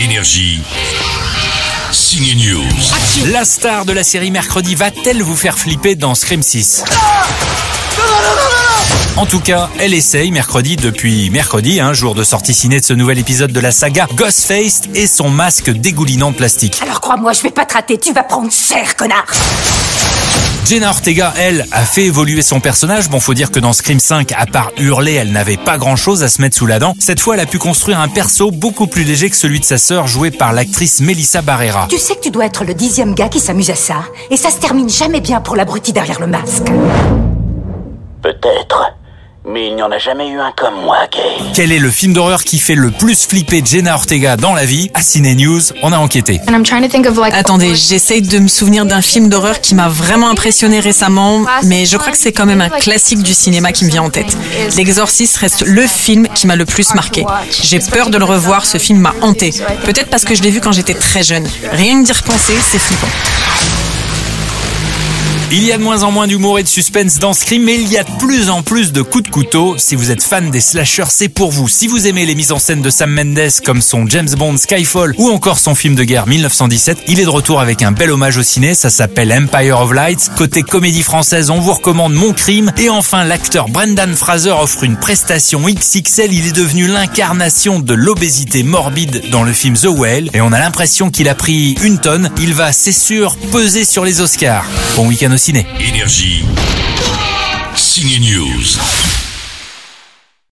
Énergie. Signe News. La star de la série Mercredi va-t-elle vous faire flipper dans Scream 6 en tout cas, elle essaye mercredi depuis mercredi, un jour de sortie ciné de ce nouvel épisode de la saga Ghostface et son masque dégoulinant de plastique. Alors crois-moi, je vais pas te rater, tu vas prendre cher, connard Jenna Ortega, elle, a fait évoluer son personnage. Bon, faut dire que dans Scream 5, à part hurler, elle n'avait pas grand chose à se mettre sous la dent. Cette fois, elle a pu construire un perso beaucoup plus léger que celui de sa sœur, joué par l'actrice Melissa Barrera. Tu sais que tu dois être le dixième gars qui s'amuse à ça, et ça se termine jamais bien pour l'abruti derrière le masque. Peut-être. Mais il n'y en a jamais eu un comme moi, Gay. Quel est le film d'horreur qui fait le plus flipper Jenna Ortega dans la vie À Ciné News, on a enquêté. Attendez, j'essaye de me souvenir d'un film d'horreur qui m'a vraiment impressionné récemment, mais je crois que c'est quand même un classique du cinéma qui me vient en tête. L'Exorciste reste le film qui m'a le plus marqué. J'ai peur de le revoir, ce film m'a hanté. Peut-être parce que je l'ai vu quand j'étais très jeune. Rien que d'y repenser, c'est flippant. Il y a de moins en moins d'humour et de suspense dans Scream, mais il y a de plus en plus de coups de couteau. Si vous êtes fan des slashers, c'est pour vous. Si vous aimez les mises en scène de Sam Mendes comme son James Bond Skyfall ou encore son film de guerre 1917, il est de retour avec un bel hommage au ciné. Ça s'appelle Empire of Lights. Côté comédie française, on vous recommande Mon Crime. Et enfin, l'acteur Brendan Fraser offre une prestation XXL. Il est devenu l'incarnation de l'obésité morbide dans le film The Whale. Et on a l'impression qu'il a pris une tonne. Il va, c'est sûr, peser sur les Oscars. Bon week-end au ciné. Énergie. Signe News.